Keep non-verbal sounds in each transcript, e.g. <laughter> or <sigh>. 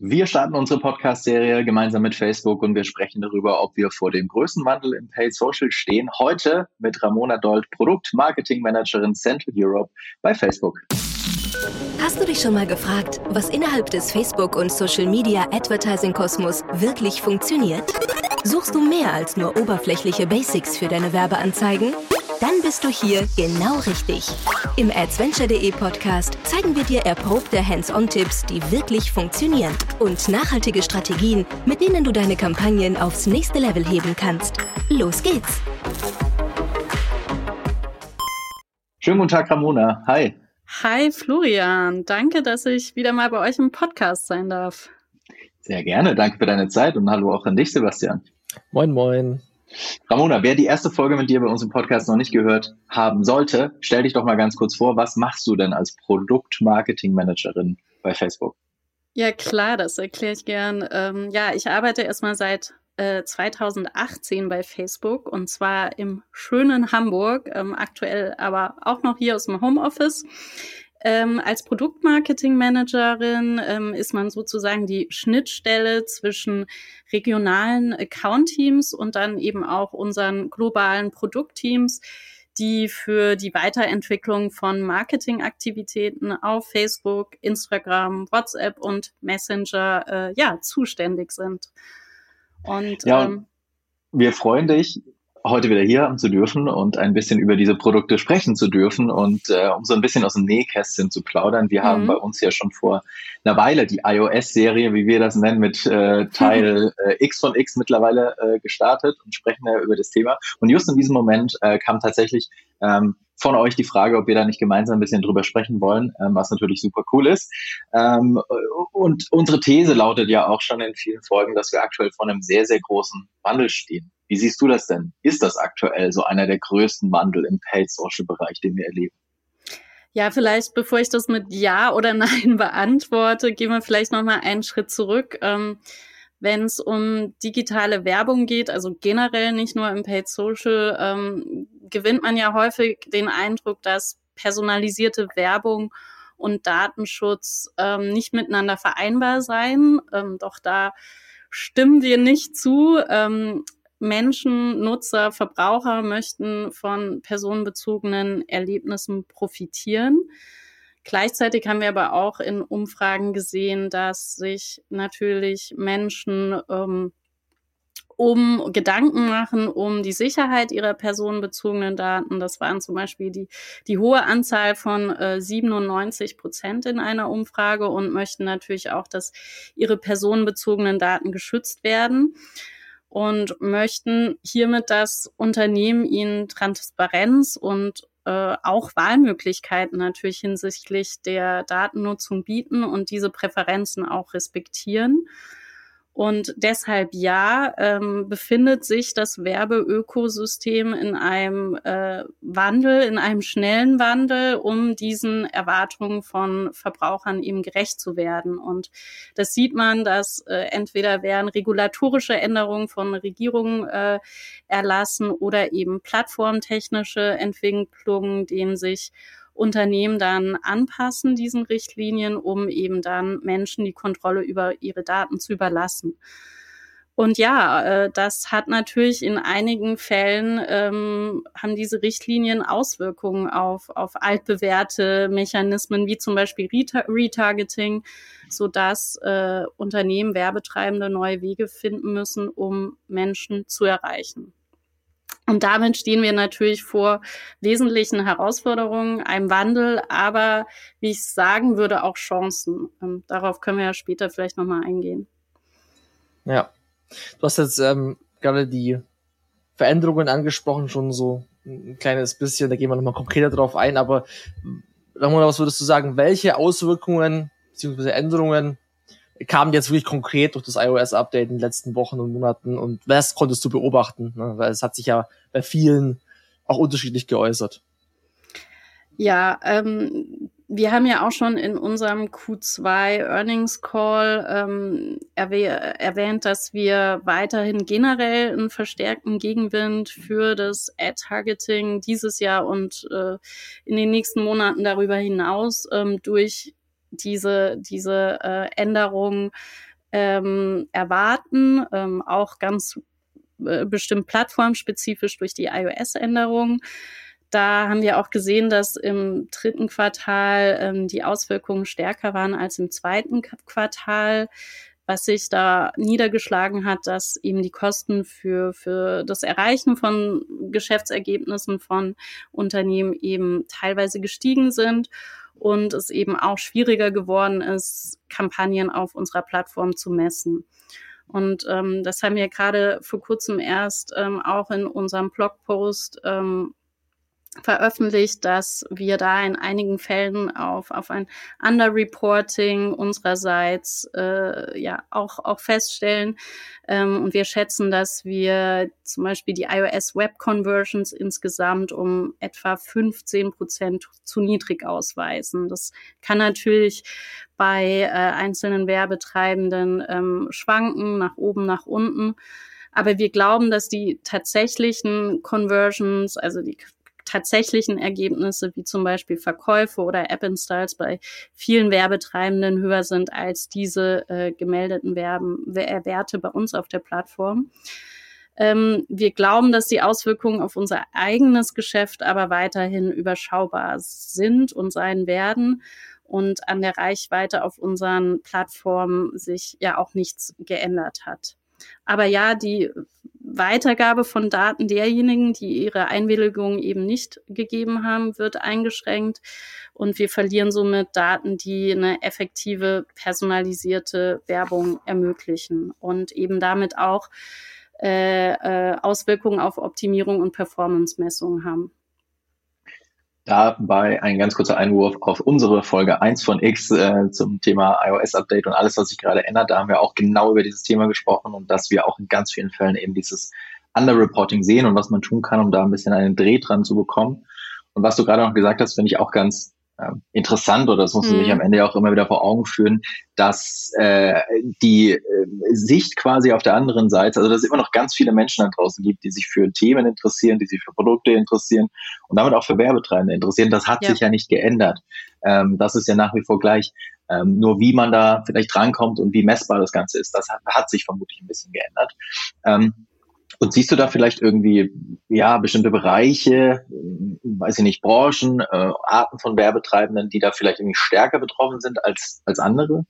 Wir starten unsere Podcast-Serie gemeinsam mit Facebook und wir sprechen darüber, ob wir vor dem größten Wandel im Paid Social stehen. Heute mit Ramona Dold, Produkt-Marketing-Managerin Central Europe bei Facebook. Hast du dich schon mal gefragt, was innerhalb des Facebook- und Social-Media-Advertising-Kosmos wirklich funktioniert? Suchst du mehr als nur oberflächliche Basics für deine Werbeanzeigen? Dann bist du hier genau richtig. Im adventure.de Podcast zeigen wir dir erprobte Hands-on-Tipps, die wirklich funktionieren und nachhaltige Strategien, mit denen du deine Kampagnen aufs nächste Level heben kannst. Los geht's! Schönen guten Tag, Ramona. Hi. Hi Florian, danke, dass ich wieder mal bei euch im Podcast sein darf. Sehr gerne, danke für deine Zeit und hallo auch an dich, Sebastian. Moin, moin. Ramona, wer die erste Folge mit dir bei uns im Podcast noch nicht gehört haben sollte, stell dich doch mal ganz kurz vor, was machst du denn als Produktmarketing-Managerin bei Facebook? Ja, klar, das erkläre ich gern. Ähm, ja, ich arbeite erstmal seit äh, 2018 bei Facebook und zwar im schönen Hamburg, ähm, aktuell aber auch noch hier aus dem Homeoffice. Ähm, als Produktmarketing-Managerin ähm, ist man sozusagen die Schnittstelle zwischen regionalen Account-Teams und dann eben auch unseren globalen Produktteams, die für die Weiterentwicklung von Marketingaktivitäten auf Facebook, Instagram, WhatsApp und Messenger äh, ja zuständig sind. Und ja, ähm, wir freuen dich, heute wieder hier haben zu dürfen und ein bisschen über diese Produkte sprechen zu dürfen und äh, um so ein bisschen aus dem Nähkästchen zu plaudern. Wir mhm. haben bei uns ja schon vor einer Weile die iOS-Serie, wie wir das nennen, mit äh, Teil <laughs> äh, X von X mittlerweile äh, gestartet und sprechen ja über das Thema. Und just in diesem Moment äh, kam tatsächlich ähm, von euch die Frage, ob wir da nicht gemeinsam ein bisschen drüber sprechen wollen, ähm, was natürlich super cool ist. Ähm, und unsere These lautet ja auch schon in vielen Folgen, dass wir aktuell vor einem sehr, sehr großen Wandel stehen. Wie siehst du das denn? Ist das aktuell so einer der größten Wandel im Paid-Social-Bereich, den wir erleben? Ja, vielleicht bevor ich das mit Ja oder Nein <laughs> beantworte, gehen wir vielleicht noch mal einen Schritt zurück. Ähm, Wenn es um digitale Werbung geht, also generell nicht nur im Paid Social, ähm, gewinnt man ja häufig den Eindruck, dass personalisierte Werbung und Datenschutz ähm, nicht miteinander vereinbar seien. Ähm, doch da stimmen wir nicht zu. Ähm, Menschen, Nutzer, Verbraucher möchten von personenbezogenen Erlebnissen profitieren. Gleichzeitig haben wir aber auch in Umfragen gesehen, dass sich natürlich Menschen ähm, um Gedanken machen um die Sicherheit ihrer personenbezogenen Daten. Das waren zum Beispiel die, die hohe Anzahl von äh, 97 Prozent in einer Umfrage und möchten natürlich auch, dass ihre personenbezogenen Daten geschützt werden und möchten hiermit das Unternehmen ihnen Transparenz und äh, auch Wahlmöglichkeiten natürlich hinsichtlich der Datennutzung bieten und diese Präferenzen auch respektieren. Und deshalb ja, ähm, befindet sich das Werbeökosystem in einem äh, Wandel, in einem schnellen Wandel, um diesen Erwartungen von Verbrauchern eben gerecht zu werden. Und das sieht man, dass äh, entweder werden regulatorische Änderungen von Regierungen äh, erlassen oder eben plattformtechnische Entwicklungen, denen sich Unternehmen dann anpassen, diesen Richtlinien, um eben dann Menschen die Kontrolle über ihre Daten zu überlassen. Und ja, äh, das hat natürlich in einigen Fällen ähm, haben diese Richtlinien Auswirkungen auf, auf altbewährte Mechanismen wie zum Beispiel Retargeting, so dass äh, Unternehmen, Werbetreibende neue Wege finden müssen, um Menschen zu erreichen. Und damit stehen wir natürlich vor wesentlichen Herausforderungen, einem Wandel, aber wie ich sagen würde, auch Chancen. Ähm, darauf können wir ja später vielleicht nochmal eingehen. Ja, du hast jetzt ähm, gerade die Veränderungen angesprochen, schon so ein kleines bisschen, da gehen wir nochmal konkreter drauf ein, aber Ramona, was würdest du sagen, welche Auswirkungen bzw. Änderungen kam jetzt wirklich konkret durch das iOS-Update in den letzten Wochen und Monaten und was konntest du beobachten? Ne? Weil es hat sich ja bei vielen auch unterschiedlich geäußert. Ja, ähm, wir haben ja auch schon in unserem Q2 Earnings Call ähm, erwäh erwähnt, dass wir weiterhin generell einen verstärkten Gegenwind für das Ad-Targeting dieses Jahr und äh, in den nächsten Monaten darüber hinaus ähm, durch diese, diese äh, Änderungen ähm, erwarten, ähm, auch ganz äh, bestimmt plattformspezifisch durch die iOS-Änderungen. Da haben wir auch gesehen, dass im dritten Quartal ähm, die Auswirkungen stärker waren als im zweiten Quartal was sich da niedergeschlagen hat, dass eben die Kosten für, für das Erreichen von Geschäftsergebnissen von Unternehmen eben teilweise gestiegen sind und es eben auch schwieriger geworden ist, Kampagnen auf unserer Plattform zu messen. Und ähm, das haben wir gerade vor kurzem erst ähm, auch in unserem Blogpost ähm, veröffentlicht, dass wir da in einigen Fällen auf, auf ein Underreporting unsererseits äh, ja auch, auch feststellen. Ähm, und wir schätzen, dass wir zum Beispiel die iOS Web Conversions insgesamt um etwa 15 Prozent zu niedrig ausweisen. Das kann natürlich bei äh, einzelnen Werbetreibenden ähm, schwanken, nach oben, nach unten. Aber wir glauben, dass die tatsächlichen Conversions, also die tatsächlichen Ergebnisse, wie zum Beispiel Verkäufe oder App-Installs bei vielen Werbetreibenden höher sind als diese äh, gemeldeten Werben, äh, Werte bei uns auf der Plattform. Ähm, wir glauben, dass die Auswirkungen auf unser eigenes Geschäft aber weiterhin überschaubar sind und sein werden und an der Reichweite auf unseren Plattformen sich ja auch nichts geändert hat. Aber ja, die Weitergabe von Daten derjenigen, die ihre Einwilligung eben nicht gegeben haben, wird eingeschränkt. Und wir verlieren somit Daten, die eine effektive, personalisierte Werbung ermöglichen und eben damit auch äh, äh, Auswirkungen auf Optimierung und Performance-Messungen haben. Dabei ein ganz kurzer Einwurf auf unsere Folge 1 von X äh, zum Thema iOS-Update und alles, was sich gerade ändert. Da haben wir auch genau über dieses Thema gesprochen und dass wir auch in ganz vielen Fällen eben dieses Underreporting sehen und was man tun kann, um da ein bisschen einen Dreh dran zu bekommen. Und was du gerade noch gesagt hast, finde ich auch ganz interessant oder das muss man mhm. sich am Ende auch immer wieder vor Augen führen, dass äh, die äh, Sicht quasi auf der anderen Seite, also dass es immer noch ganz viele Menschen da draußen gibt, die sich für Themen interessieren, die sich für Produkte interessieren und damit auch für Werbetreibende interessieren. Das hat ja. sich ja nicht geändert. Ähm, das ist ja nach wie vor gleich. Ähm, nur wie man da vielleicht drankommt und wie messbar das Ganze ist, das hat, hat sich vermutlich ein bisschen geändert. Ähm, und siehst du da vielleicht irgendwie, ja, bestimmte Bereiche, weiß ich nicht, Branchen, äh, Arten von Werbetreibenden, die da vielleicht irgendwie stärker betroffen sind als, als andere?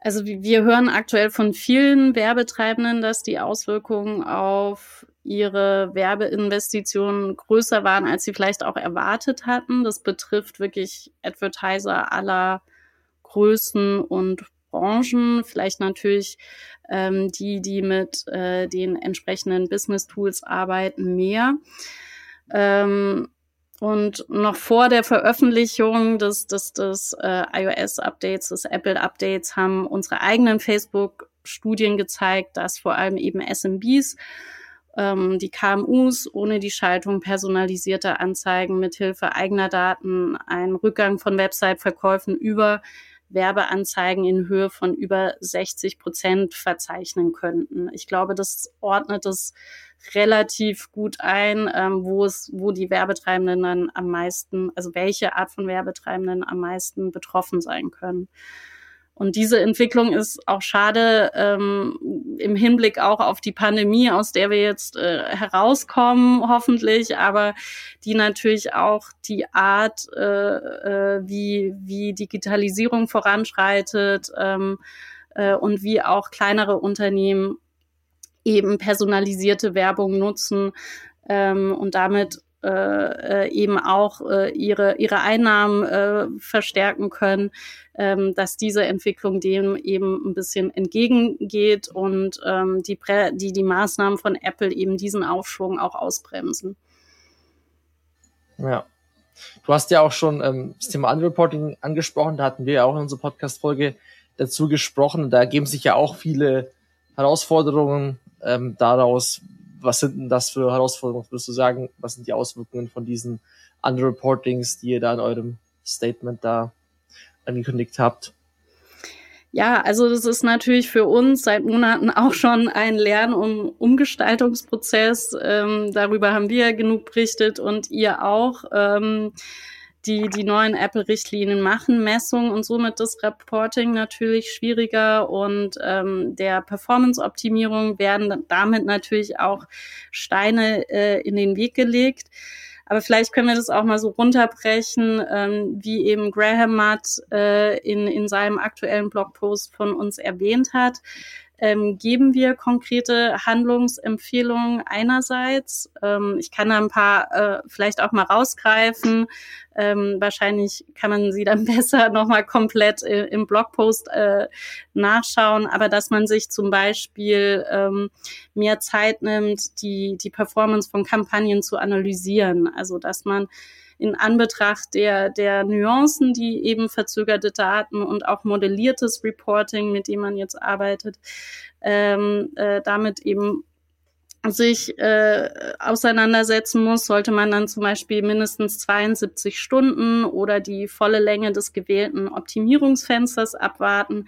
Also wir hören aktuell von vielen Werbetreibenden, dass die Auswirkungen auf ihre Werbeinvestitionen größer waren, als sie vielleicht auch erwartet hatten. Das betrifft wirklich Advertiser aller Größen und Branchen, vielleicht natürlich ähm, die, die mit äh, den entsprechenden Business Tools arbeiten, mehr. Ähm, und noch vor der Veröffentlichung des, des, des äh, iOS-Updates, des Apple-Updates, haben unsere eigenen Facebook-Studien gezeigt, dass vor allem eben SMBs, ähm, die KMUs ohne die Schaltung personalisierter Anzeigen mithilfe eigener Daten einen Rückgang von Website-Verkäufen über Werbeanzeigen in Höhe von über 60 Prozent verzeichnen könnten. Ich glaube, das ordnet es relativ gut ein, ähm, wo es, wo die Werbetreibenden dann am meisten, also welche Art von Werbetreibenden am meisten betroffen sein können. Und diese Entwicklung ist auch schade ähm, im Hinblick auch auf die Pandemie, aus der wir jetzt äh, herauskommen, hoffentlich, aber die natürlich auch die Art, äh, äh, wie, wie Digitalisierung voranschreitet ähm, äh, und wie auch kleinere Unternehmen eben personalisierte Werbung nutzen ähm, und damit äh, äh, eben auch äh, ihre, ihre Einnahmen äh, verstärken können, ähm, dass diese Entwicklung dem eben ein bisschen entgegengeht und ähm, die, die, die Maßnahmen von Apple eben diesen Aufschwung auch ausbremsen. Ja. Du hast ja auch schon ähm, das Thema Unreporting angesprochen, da hatten wir ja auch in unserer Podcast-Folge dazu gesprochen. Da ergeben sich ja auch viele Herausforderungen ähm, daraus, was sind denn das für Herausforderungen, würdest du sagen? Was sind die Auswirkungen von diesen Underreportings, die ihr da in eurem Statement da angekündigt habt? Ja, also das ist natürlich für uns seit Monaten <laughs> auch schon ein Lern- und Umgestaltungsprozess. Ähm, darüber haben wir genug berichtet und ihr auch. Ähm, die, die neuen Apple-Richtlinien machen Messungen und somit das Reporting natürlich schwieriger und ähm, der Performance-Optimierung werden damit natürlich auch Steine äh, in den Weg gelegt. Aber vielleicht können wir das auch mal so runterbrechen, ähm, wie eben Graham Mudd äh, in, in seinem aktuellen Blogpost von uns erwähnt hat ähm, geben wir konkrete Handlungsempfehlungen einerseits. Ähm, ich kann da ein paar äh, vielleicht auch mal rausgreifen. Ähm, wahrscheinlich kann man sie dann <laughs> besser nochmal komplett äh, im Blogpost äh, nachschauen, aber dass man sich zum Beispiel ähm, mehr Zeit nimmt, die, die Performance von Kampagnen zu analysieren. Also dass man in Anbetracht der, der Nuancen, die eben verzögerte Daten und auch modelliertes Reporting, mit dem man jetzt arbeitet, ähm, äh, damit eben sich äh, auseinandersetzen muss, sollte man dann zum Beispiel mindestens 72 Stunden oder die volle Länge des gewählten Optimierungsfensters abwarten,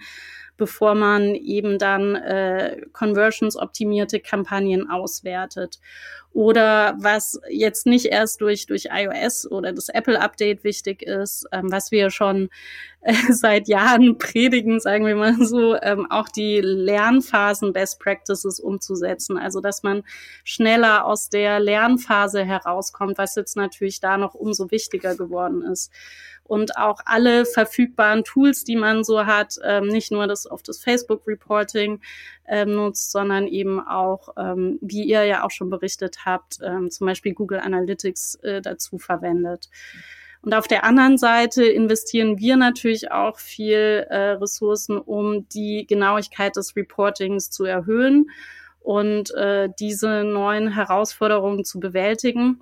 bevor man eben dann äh, conversions-optimierte Kampagnen auswertet. Oder was jetzt nicht erst durch, durch iOS oder das Apple-Update wichtig ist, ähm, was wir schon äh, <laughs> seit Jahren predigen, sagen wir mal so, ähm, auch die Lernphasen Best Practices umzusetzen. Also, dass man schneller aus der Lernphase herauskommt, was jetzt natürlich da noch umso wichtiger geworden ist und auch alle verfügbaren Tools, die man so hat, ähm, nicht nur das auf das Facebook Reporting ähm, nutzt, sondern eben auch, ähm, wie ihr ja auch schon berichtet habt, ähm, zum Beispiel Google Analytics äh, dazu verwendet. Und auf der anderen Seite investieren wir natürlich auch viel äh, Ressourcen, um die Genauigkeit des Reportings zu erhöhen und äh, diese neuen Herausforderungen zu bewältigen.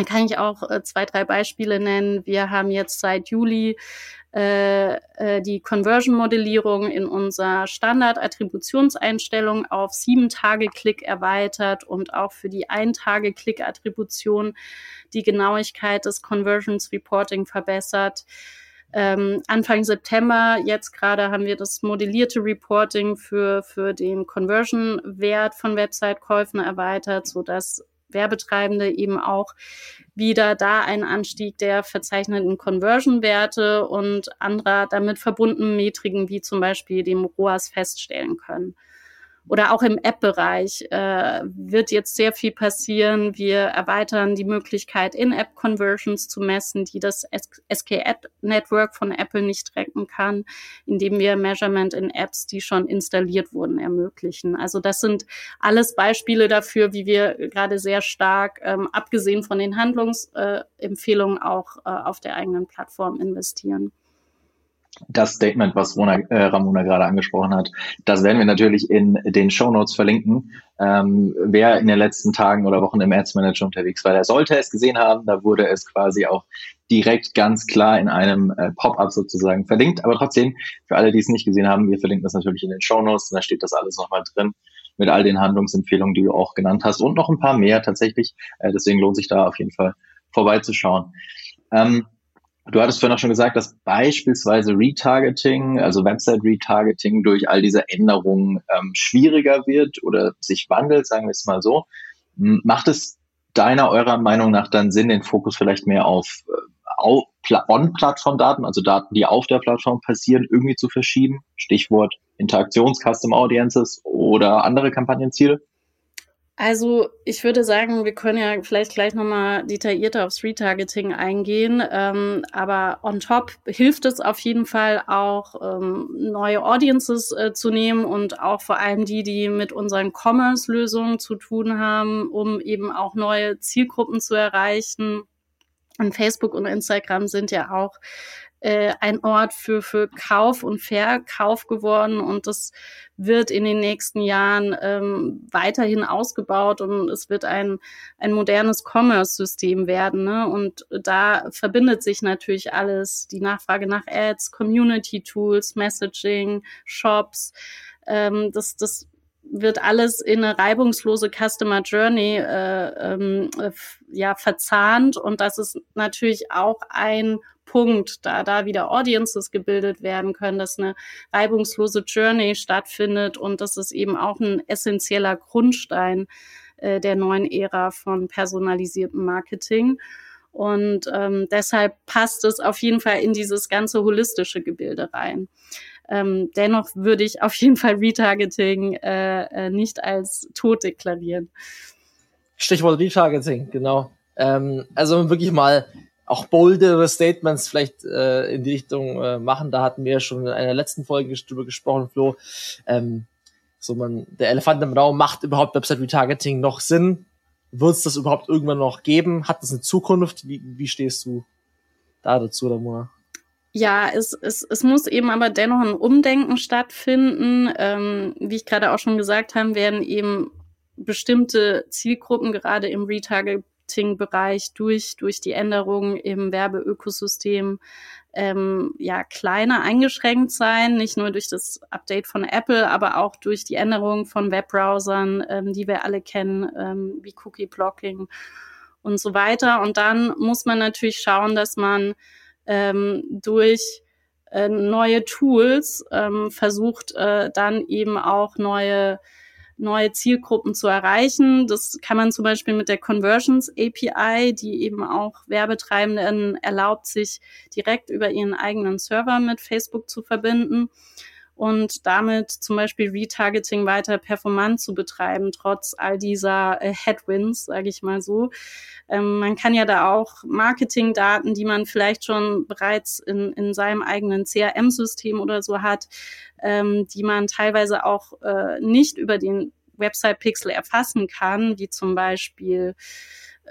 Da kann ich auch äh, zwei, drei Beispiele nennen. Wir haben jetzt seit Juli äh, äh, die Conversion-Modellierung in unserer Standard-Attributionseinstellung auf sieben Tage Klick erweitert und auch für die ein Tage Klick-Attribution die Genauigkeit des Conversions Reporting verbessert. Ähm, Anfang September, jetzt gerade haben wir das modellierte Reporting für, für den Conversion-Wert von Website-Käufen erweitert, so dass Werbetreibende eben auch wieder da einen Anstieg der verzeichneten Conversion-Werte und anderer damit verbundenen Metriken wie zum Beispiel dem ROAS feststellen können oder auch im App-Bereich äh, wird jetzt sehr viel passieren. Wir erweitern die Möglichkeit, In-App-Conversions zu messen, die das SK-App-Network von Apple nicht tracken kann, indem wir Measurement in Apps, die schon installiert wurden, ermöglichen. Also das sind alles Beispiele dafür, wie wir gerade sehr stark, ähm, abgesehen von den Handlungsempfehlungen, äh, auch äh, auf der eigenen Plattform investieren das Statement, was Rona, äh, Ramona gerade angesprochen hat, das werden wir natürlich in den Show Notes verlinken. Ähm, wer in den letzten Tagen oder Wochen im Ads Manager unterwegs war, der sollte es gesehen haben. Da wurde es quasi auch direkt ganz klar in einem äh, Pop-up sozusagen verlinkt. Aber trotzdem, für alle, die es nicht gesehen haben, wir verlinken das natürlich in den Show Notes. Da steht das alles nochmal drin mit all den Handlungsempfehlungen, die du auch genannt hast und noch ein paar mehr tatsächlich. Äh, deswegen lohnt sich da auf jeden Fall vorbeizuschauen. Ähm, Du hattest vorhin auch schon gesagt, dass beispielsweise Retargeting, also Website-Retargeting durch all diese Änderungen ähm, schwieriger wird oder sich wandelt, sagen wir es mal so. Macht es deiner, eurer Meinung nach dann Sinn, den Fokus vielleicht mehr auf, äh, auf On-Plattform-Daten, also Daten, die auf der Plattform passieren, irgendwie zu verschieben? Stichwort Interaktions-Custom Audiences oder andere Kampagnenziele? Also ich würde sagen, wir können ja vielleicht gleich nochmal detaillierter aufs Retargeting eingehen. Ähm, aber on top hilft es auf jeden Fall auch, ähm, neue Audiences äh, zu nehmen und auch vor allem die, die mit unseren Commerce-Lösungen zu tun haben, um eben auch neue Zielgruppen zu erreichen. Und Facebook und Instagram sind ja auch äh, ein Ort für, für Kauf und Verkauf geworden und das wird in den nächsten Jahren ähm, weiterhin ausgebaut und es wird ein, ein modernes Commerce-System werden. Ne? Und da verbindet sich natürlich alles, die Nachfrage nach Ads, Community-Tools, Messaging, Shops. Ähm, das, das wird alles in eine reibungslose Customer Journey äh, ähm, äh, ja verzahnt und das ist natürlich auch ein Punkt, da da wieder Audiences gebildet werden können, dass eine reibungslose Journey stattfindet und das ist eben auch ein essentieller Grundstein äh, der neuen Ära von personalisiertem Marketing. Und ähm, deshalb passt es auf jeden Fall in dieses ganze holistische Gebilde rein. Ähm, dennoch würde ich auf jeden Fall Retargeting äh, äh, nicht als tot deklarieren. Stichwort Retargeting, genau. Ähm, also wirklich mal auch boldere Statements vielleicht äh, in die Richtung äh, machen. Da hatten wir ja schon in einer letzten Folge drüber gesprochen, Flo. Ähm, so man, der Elefant im Raum macht überhaupt Website Retargeting noch Sinn? Wird es das überhaupt irgendwann noch geben? Hat das eine Zukunft? Wie, wie stehst du da dazu, Ramona? Ja, es, es, es muss eben aber dennoch ein Umdenken stattfinden. Ähm, wie ich gerade auch schon gesagt habe, werden eben bestimmte Zielgruppen gerade im Retargeting-Bereich durch, durch die Änderungen im Werbeökosystem ähm, ja kleiner eingeschränkt sein, nicht nur durch das Update von Apple, aber auch durch die Änderungen von Webbrowsern, ähm, die wir alle kennen, ähm, wie Cookie Blocking und so weiter. Und dann muss man natürlich schauen, dass man ähm, durch äh, neue Tools ähm, versucht, äh, dann eben auch neue neue Zielgruppen zu erreichen. Das kann man zum Beispiel mit der Conversions API, die eben auch Werbetreibenden erlaubt, sich direkt über ihren eigenen Server mit Facebook zu verbinden und damit zum Beispiel Retargeting weiter performant zu betreiben, trotz all dieser äh, Headwinds, sage ich mal so. Ähm, man kann ja da auch Marketingdaten, die man vielleicht schon bereits in, in seinem eigenen CRM-System oder so hat, ähm, die man teilweise auch äh, nicht über den Website-Pixel erfassen kann, wie zum Beispiel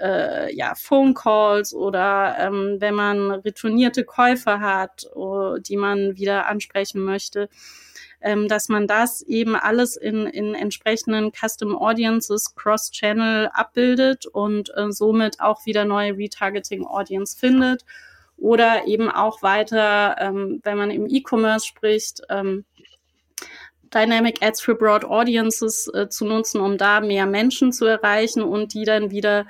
äh, ja, Phone Calls oder ähm, wenn man retournierte Käufer hat, oh, die man wieder ansprechen möchte, ähm, dass man das eben alles in, in entsprechenden Custom Audiences Cross-Channel abbildet und äh, somit auch wieder neue Retargeting Audience findet. Oder eben auch weiter, ähm, wenn man im E-Commerce spricht, ähm, Dynamic Ads for Broad Audiences äh, zu nutzen, um da mehr Menschen zu erreichen und die dann wieder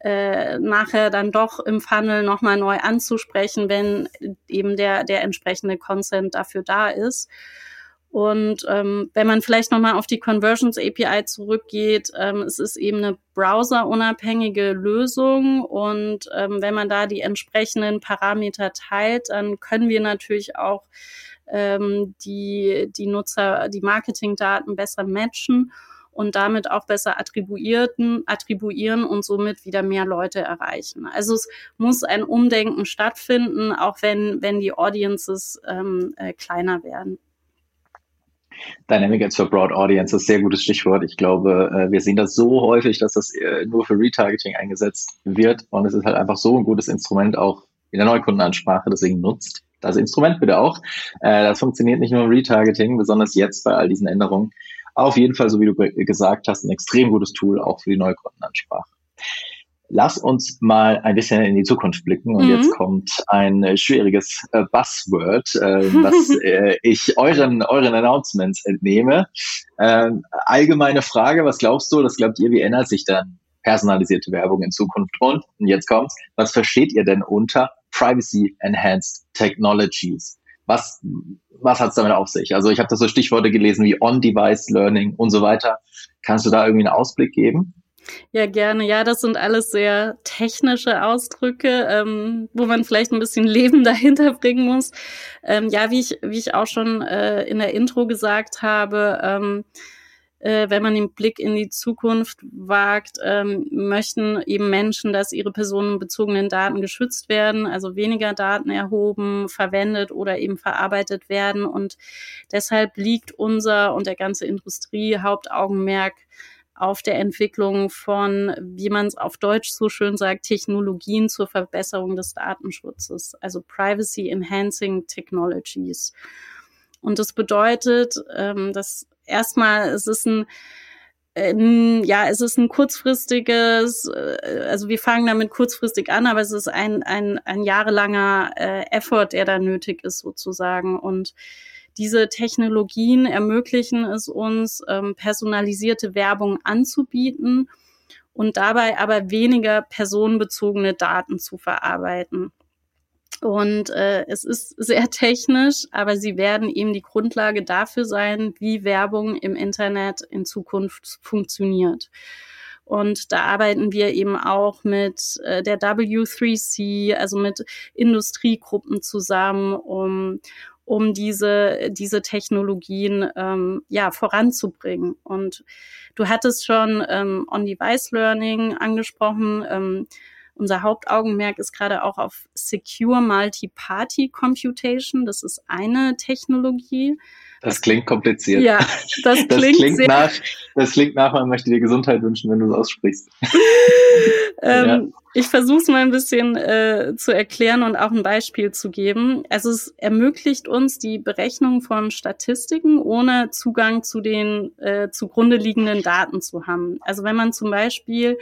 äh, nachher dann doch im Funnel nochmal neu anzusprechen, wenn eben der, der entsprechende Consent dafür da ist. Und ähm, wenn man vielleicht nochmal auf die Conversions API zurückgeht, ähm, es ist eben eine browserunabhängige Lösung und ähm, wenn man da die entsprechenden Parameter teilt, dann können wir natürlich auch ähm, die, die Nutzer, die Marketingdaten besser matchen und damit auch besser attribuierten, attribuieren und somit wieder mehr Leute erreichen. Also es muss ein Umdenken stattfinden, auch wenn, wenn die Audiences ähm, äh, kleiner werden. Dynamic Ads for Broad Audience ist sehr gutes Stichwort. Ich glaube, äh, wir sehen das so häufig, dass das äh, nur für Retargeting eingesetzt wird und es ist halt einfach so ein gutes Instrument auch in der Neukundenansprache, deswegen nutzt das Instrument bitte auch. Äh, das funktioniert nicht nur im Retargeting, besonders jetzt bei all diesen Änderungen. Auf jeden Fall, so wie du gesagt hast, ein extrem gutes Tool auch für die Neukundenansprache. Lass uns mal ein bisschen in die Zukunft blicken und mhm. jetzt kommt ein äh, schwieriges äh, Buzzword, äh, <laughs> was äh, ich euren, euren Announcements entnehme. Ähm, allgemeine Frage, was glaubst du, das glaubt ihr, wie ändert sich dann personalisierte Werbung in Zukunft? Und, und jetzt kommt's, was versteht ihr denn unter Privacy Enhanced Technologies. Was, was hat es damit auf sich? Also ich habe da so Stichworte gelesen wie On-Device Learning und so weiter. Kannst du da irgendwie einen Ausblick geben? Ja, gerne. Ja, das sind alles sehr technische Ausdrücke, ähm, wo man vielleicht ein bisschen Leben <laughs> dahinter bringen muss. Ähm, ja, wie ich, wie ich auch schon äh, in der Intro gesagt habe, ähm, äh, wenn man den Blick in die Zukunft wagt, ähm, möchten eben Menschen, dass ihre personenbezogenen Daten geschützt werden, also weniger Daten erhoben, verwendet oder eben verarbeitet werden. Und deshalb liegt unser und der ganze Industrie Hauptaugenmerk auf der Entwicklung von, wie man es auf Deutsch so schön sagt, Technologien zur Verbesserung des Datenschutzes, also Privacy Enhancing Technologies. Und das bedeutet, ähm, dass erstmal es ist ein äh, ja, es ist ein kurzfristiges, äh, also wir fangen damit kurzfristig an, aber es ist ein, ein, ein jahrelanger äh, Effort, der da nötig ist sozusagen. Und diese Technologien ermöglichen es uns, ähm, personalisierte Werbung anzubieten und dabei aber weniger personenbezogene Daten zu verarbeiten. Und äh, es ist sehr <laughs> technisch, aber sie werden eben die Grundlage dafür sein, wie Werbung im Internet in Zukunft funktioniert. Und da arbeiten wir eben auch mit äh, der W3C, also mit Industriegruppen zusammen, um um diese, diese Technologien ähm, ja, voranzubringen. Und du hattest schon ähm, On-Device-Learning angesprochen. Ähm, unser Hauptaugenmerk ist gerade auch auf Secure Multi-Party Computation. Das ist eine Technologie. Das klingt kompliziert. Ja, das klingt, <laughs> das klingt nach, das klingt nach, man möchte dir Gesundheit wünschen, wenn du es aussprichst. <laughs> ähm, ja. Ich versuche es mal ein bisschen äh, zu erklären und auch ein Beispiel zu geben. Also es ermöglicht uns die Berechnung von Statistiken, ohne Zugang zu den äh, zugrunde liegenden Daten zu haben. Also wenn man zum Beispiel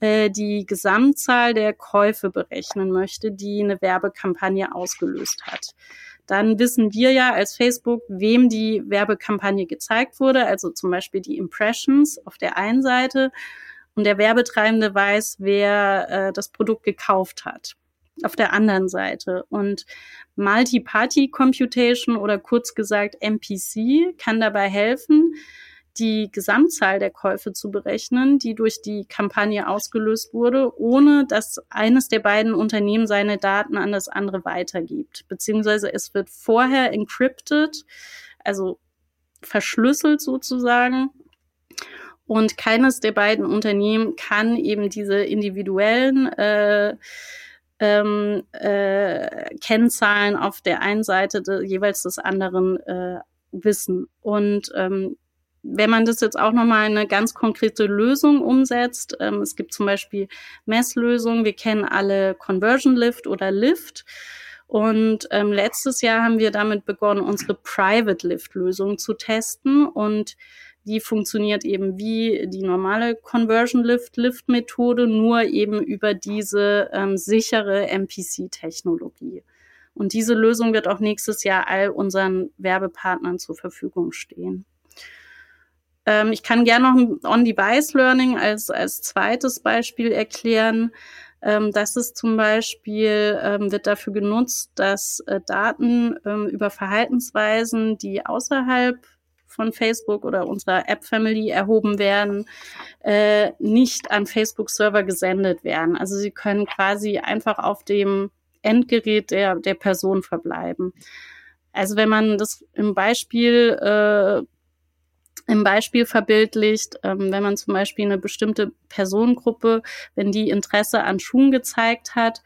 äh, die Gesamtzahl der Käufe berechnen möchte, die eine Werbekampagne ausgelöst hat dann wissen wir ja als Facebook, wem die Werbekampagne gezeigt wurde, also zum Beispiel die Impressions auf der einen Seite und der Werbetreibende weiß, wer äh, das Produkt gekauft hat auf der anderen Seite. Und Multi-Party Computation oder kurz gesagt MPC kann dabei helfen, die Gesamtzahl der Käufe zu berechnen, die durch die Kampagne ausgelöst wurde, ohne dass eines der beiden Unternehmen seine Daten an das andere weitergibt. Beziehungsweise es wird vorher encrypted, also verschlüsselt sozusagen. Und keines der beiden Unternehmen kann eben diese individuellen äh, ähm, äh, Kennzahlen auf der einen Seite de, jeweils des anderen äh, wissen. Und ähm, wenn man das jetzt auch nochmal eine ganz konkrete Lösung umsetzt, ähm, es gibt zum Beispiel Messlösungen, wir kennen alle Conversion Lift oder Lift. Und ähm, letztes Jahr haben wir damit begonnen, unsere Private Lift Lösung zu testen und die funktioniert eben wie die normale Conversion Lift Lift Methode, nur eben über diese ähm, sichere MPC-Technologie. Und diese Lösung wird auch nächstes Jahr all unseren Werbepartnern zur Verfügung stehen. Ähm, ich kann gerne noch On-Device-Learning als, als zweites Beispiel erklären. Ähm, das ist zum Beispiel, ähm, wird dafür genutzt, dass äh, Daten ähm, über Verhaltensweisen, die außerhalb von Facebook oder unserer App-Family erhoben werden, äh, nicht an Facebook-Server gesendet werden. Also sie können quasi einfach auf dem Endgerät der, der Person verbleiben. Also wenn man das im Beispiel äh, im Beispiel verbildlicht, ähm, wenn man zum Beispiel eine bestimmte Personengruppe, wenn die Interesse an Schuhen gezeigt hat,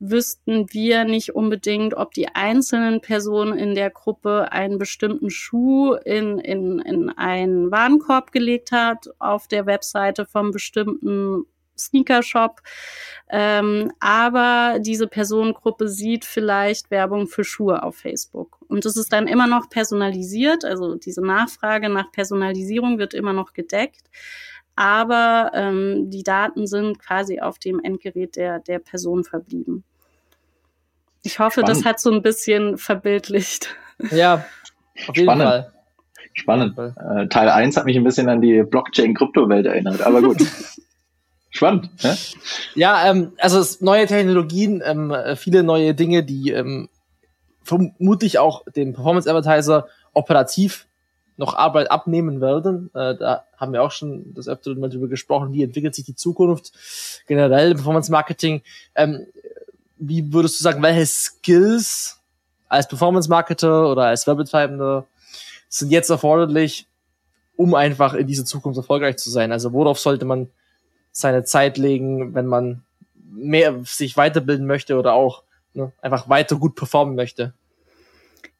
wüssten wir nicht unbedingt, ob die einzelnen Personen in der Gruppe einen bestimmten Schuh in, in, in einen Warenkorb gelegt hat auf der Webseite vom bestimmten Sneaker-Shop. Ähm, aber diese Personengruppe sieht vielleicht Werbung für Schuhe auf Facebook. Und es ist dann immer noch personalisiert, also diese Nachfrage nach Personalisierung wird immer noch gedeckt. Aber ähm, die Daten sind quasi auf dem Endgerät der, der Person verblieben. Ich hoffe, Spannend. das hat so ein bisschen verbildlicht. Ja, auf jeden Spannend. Fall. Spannend. Äh, Teil 1 hat mich ein bisschen an die Blockchain-Kryptowelt erinnert, aber gut. <laughs> Spannend. Ja, ja ähm, also neue Technologien, ähm, viele neue Dinge, die ähm, vermutlich auch dem Performance Advertiser operativ noch Arbeit abnehmen werden. Äh, da haben wir auch schon das öfter mal drüber gesprochen, wie entwickelt sich die Zukunft generell im Performance Marketing. Ähm, wie würdest du sagen, welche Skills als Performance Marketer oder als Werbetreibender sind jetzt erforderlich, um einfach in dieser Zukunft erfolgreich zu sein? Also worauf sollte man seine Zeit legen, wenn man mehr sich weiterbilden möchte oder auch ne, einfach weiter gut performen möchte?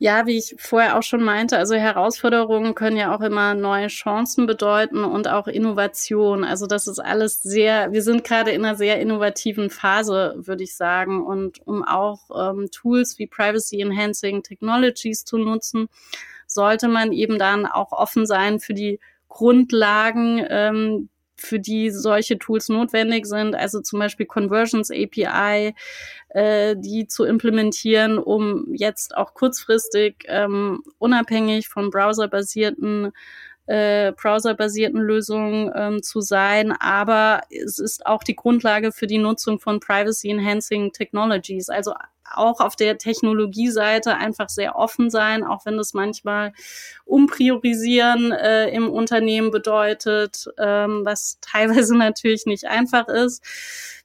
Ja, wie ich vorher auch schon meinte, also Herausforderungen können ja auch immer neue Chancen bedeuten und auch Innovation. Also das ist alles sehr, wir sind gerade in einer sehr innovativen Phase, würde ich sagen. Und um auch ähm, Tools wie Privacy Enhancing Technologies zu nutzen, sollte man eben dann auch offen sein für die Grundlagen, ähm, für die solche Tools notwendig sind, also zum Beispiel Conversions API, äh, die zu implementieren, um jetzt auch kurzfristig ähm, unabhängig von browserbasierten äh, browserbasierten Lösungen ähm, zu sein, aber es ist auch die Grundlage für die Nutzung von Privacy Enhancing Technologies, also auch auf der Technologieseite einfach sehr offen sein, auch wenn das manchmal umpriorisieren äh, im Unternehmen bedeutet, ähm, was <laughs> teilweise natürlich nicht einfach ist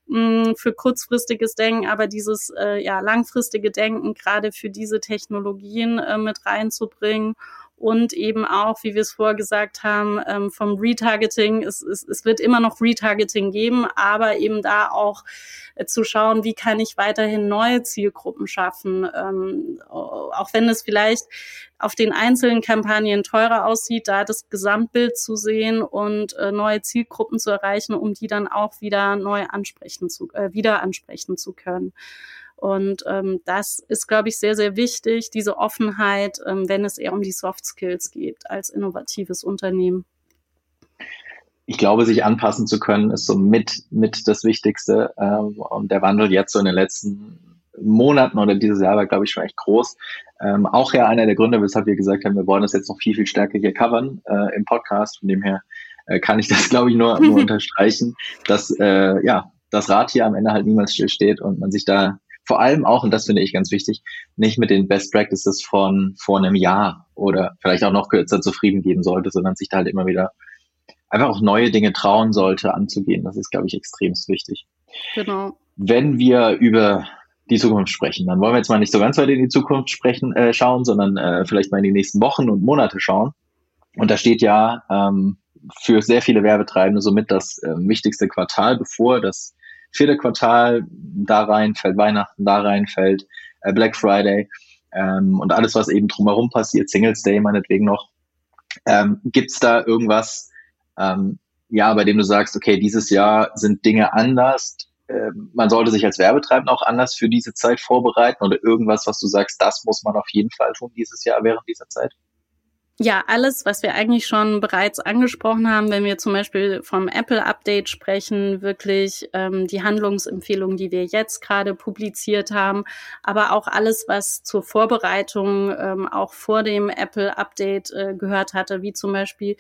mh, für kurzfristiges Denken, aber dieses äh, ja langfristige Denken gerade für diese Technologien äh, mit reinzubringen und eben auch, wie wir es vorher gesagt haben, ähm, vom Retargeting. Es, es, es wird immer noch Retargeting geben, aber eben da auch äh, zu schauen, wie kann ich weiterhin neue Zielgruppen schaffen, ähm, auch wenn es vielleicht auf den einzelnen Kampagnen teurer aussieht, da das Gesamtbild zu sehen und äh, neue Zielgruppen zu erreichen, um die dann auch wieder neu ansprechen zu, äh, wieder ansprechen zu können. Und ähm, das ist, glaube ich, sehr, sehr wichtig, diese Offenheit, ähm, wenn es eher um die Soft Skills geht als innovatives Unternehmen. Ich glaube, sich anpassen zu können, ist so mit, mit das Wichtigste. Ähm, und der Wandel jetzt so in den letzten Monaten oder dieses Jahr war, glaube ich, schon echt groß. Ähm, auch ja einer der Gründe, weshalb wir gesagt haben, wir wollen das jetzt noch viel, viel stärker hier covern äh, im Podcast. Von dem her äh, kann ich <laughs> das, glaube ich, nur, nur <laughs> unterstreichen, dass äh, ja das Rad hier am Ende halt niemals still steht und man sich da vor allem auch, und das finde ich ganz wichtig, nicht mit den Best Practices von vor einem Jahr oder vielleicht auch noch kürzer zufrieden geben sollte, sondern sich da halt immer wieder einfach auch neue Dinge trauen sollte anzugehen. Das ist, glaube ich, extrem wichtig. Genau. Wenn wir über die Zukunft sprechen, dann wollen wir jetzt mal nicht so ganz weit in die Zukunft sprechen, äh, schauen, sondern äh, vielleicht mal in die nächsten Wochen und Monate schauen. Und da steht ja ähm, für sehr viele Werbetreibende somit das äh, wichtigste Quartal bevor, das vierte Quartal da rein fällt, Weihnachten da rein fällt, äh, Black Friday ähm, und alles, was eben drumherum passiert, Singles Day meinetwegen noch. Ähm, Gibt da irgendwas, ähm, ja, bei dem du sagst, okay, dieses Jahr sind Dinge anders, ähm, man sollte sich als Werbetreibender auch anders für diese Zeit vorbereiten oder irgendwas, was du sagst, das muss man auf jeden Fall tun dieses Jahr während dieser Zeit? Ja, alles, was wir eigentlich schon bereits angesprochen haben, wenn wir zum Beispiel vom Apple-Update sprechen, wirklich ähm, die Handlungsempfehlungen, die wir jetzt gerade publiziert haben, aber auch alles, was zur Vorbereitung ähm, auch vor dem Apple-Update äh, gehört hatte, wie zum Beispiel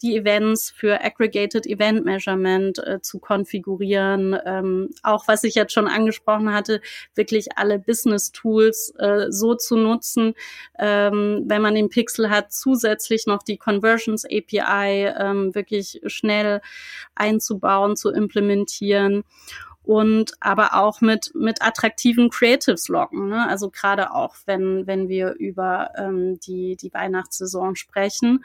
die Events für Aggregated Event Measurement äh, zu konfigurieren, ähm, auch was ich jetzt schon angesprochen hatte, wirklich alle Business-Tools äh, so zu nutzen, ähm, wenn man den Pixel hat, zu zusätzlich noch die Conversions API ähm, wirklich schnell einzubauen, zu implementieren und aber auch mit mit attraktiven Creatives locken. Ne? Also gerade auch wenn wenn wir über ähm, die die Weihnachtssaison sprechen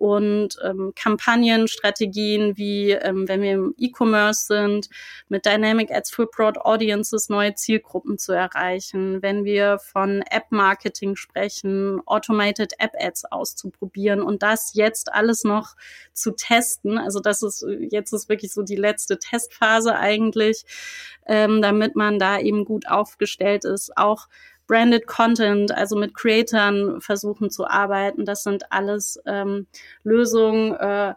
und ähm, Kampagnenstrategien wie, ähm, wenn wir im E-Commerce sind, mit Dynamic Ads for Broad Audiences neue Zielgruppen zu erreichen, wenn wir von App-Marketing sprechen, Automated App-Ads auszuprobieren und das jetzt alles noch zu testen. Also das ist, jetzt ist wirklich so die letzte Testphase eigentlich, ähm, damit man da eben gut aufgestellt ist, auch Branded Content, also mit Creatern versuchen zu arbeiten. Das sind alles ähm, Lösungen, äh,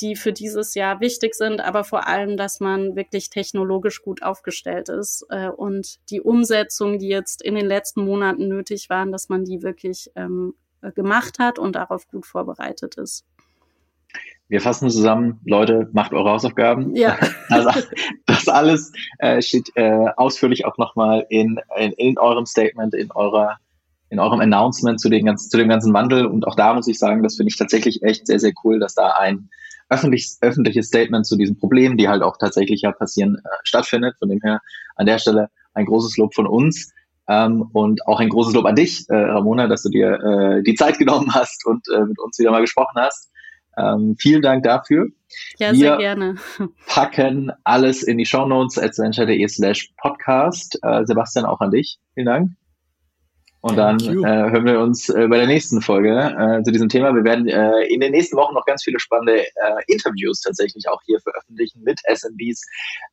die für dieses Jahr wichtig sind, aber vor allem, dass man wirklich technologisch gut aufgestellt ist äh, und die Umsetzung, die jetzt in den letzten Monaten nötig waren, dass man die wirklich ähm, gemacht hat und darauf gut vorbereitet ist. Wir fassen zusammen, Leute, macht eure Hausaufgaben. Ja. <laughs> Also, das alles äh, steht äh, ausführlich auch nochmal in, in, in eurem Statement, in eurer in eurem Announcement zu, den ganzen, zu dem ganzen Wandel. Und auch da muss ich sagen, das finde ich tatsächlich echt sehr, sehr cool, dass da ein öffentliches, öffentliches Statement zu diesen Problemen, die halt auch tatsächlich ja passieren, äh, stattfindet. Von dem her an der Stelle ein großes Lob von uns. Ähm, und auch ein großes Lob an dich, äh, Ramona, dass du dir äh, die Zeit genommen hast und äh, mit uns wieder mal gesprochen hast. Ähm, vielen Dank dafür. Ja, Wir sehr gerne. <laughs> packen alles in die Show Notes adventure.de slash podcast. Äh, Sebastian, auch an dich. Vielen Dank. Und dann äh, hören wir uns äh, bei der nächsten Folge äh, zu diesem Thema. Wir werden äh, in den nächsten Wochen noch ganz viele spannende äh, Interviews tatsächlich auch hier veröffentlichen mit SMBs,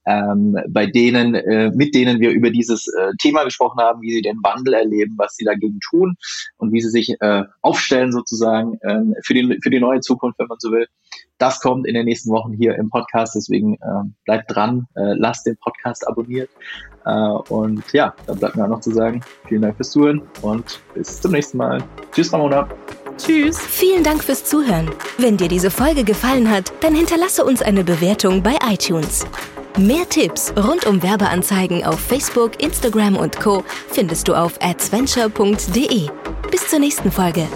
ähm, bei denen, äh, mit denen wir über dieses äh, Thema gesprochen haben, wie sie den Wandel erleben, was sie dagegen tun und wie sie sich äh, aufstellen sozusagen äh, für, die, für die neue Zukunft, wenn man so will. Das kommt in den nächsten Wochen hier im Podcast, deswegen äh, bleibt dran, äh, lasst den Podcast abonniert. Äh, und ja, dann bleibt mir auch noch zu sagen, vielen Dank fürs Zuhören und bis zum nächsten Mal. Tschüss, Ramona. Tschüss. Vielen Dank fürs Zuhören. Wenn dir diese Folge gefallen hat, dann hinterlasse uns eine Bewertung bei iTunes. Mehr Tipps rund um Werbeanzeigen auf Facebook, Instagram und Co. findest du auf adventure.de. Bis zur nächsten Folge.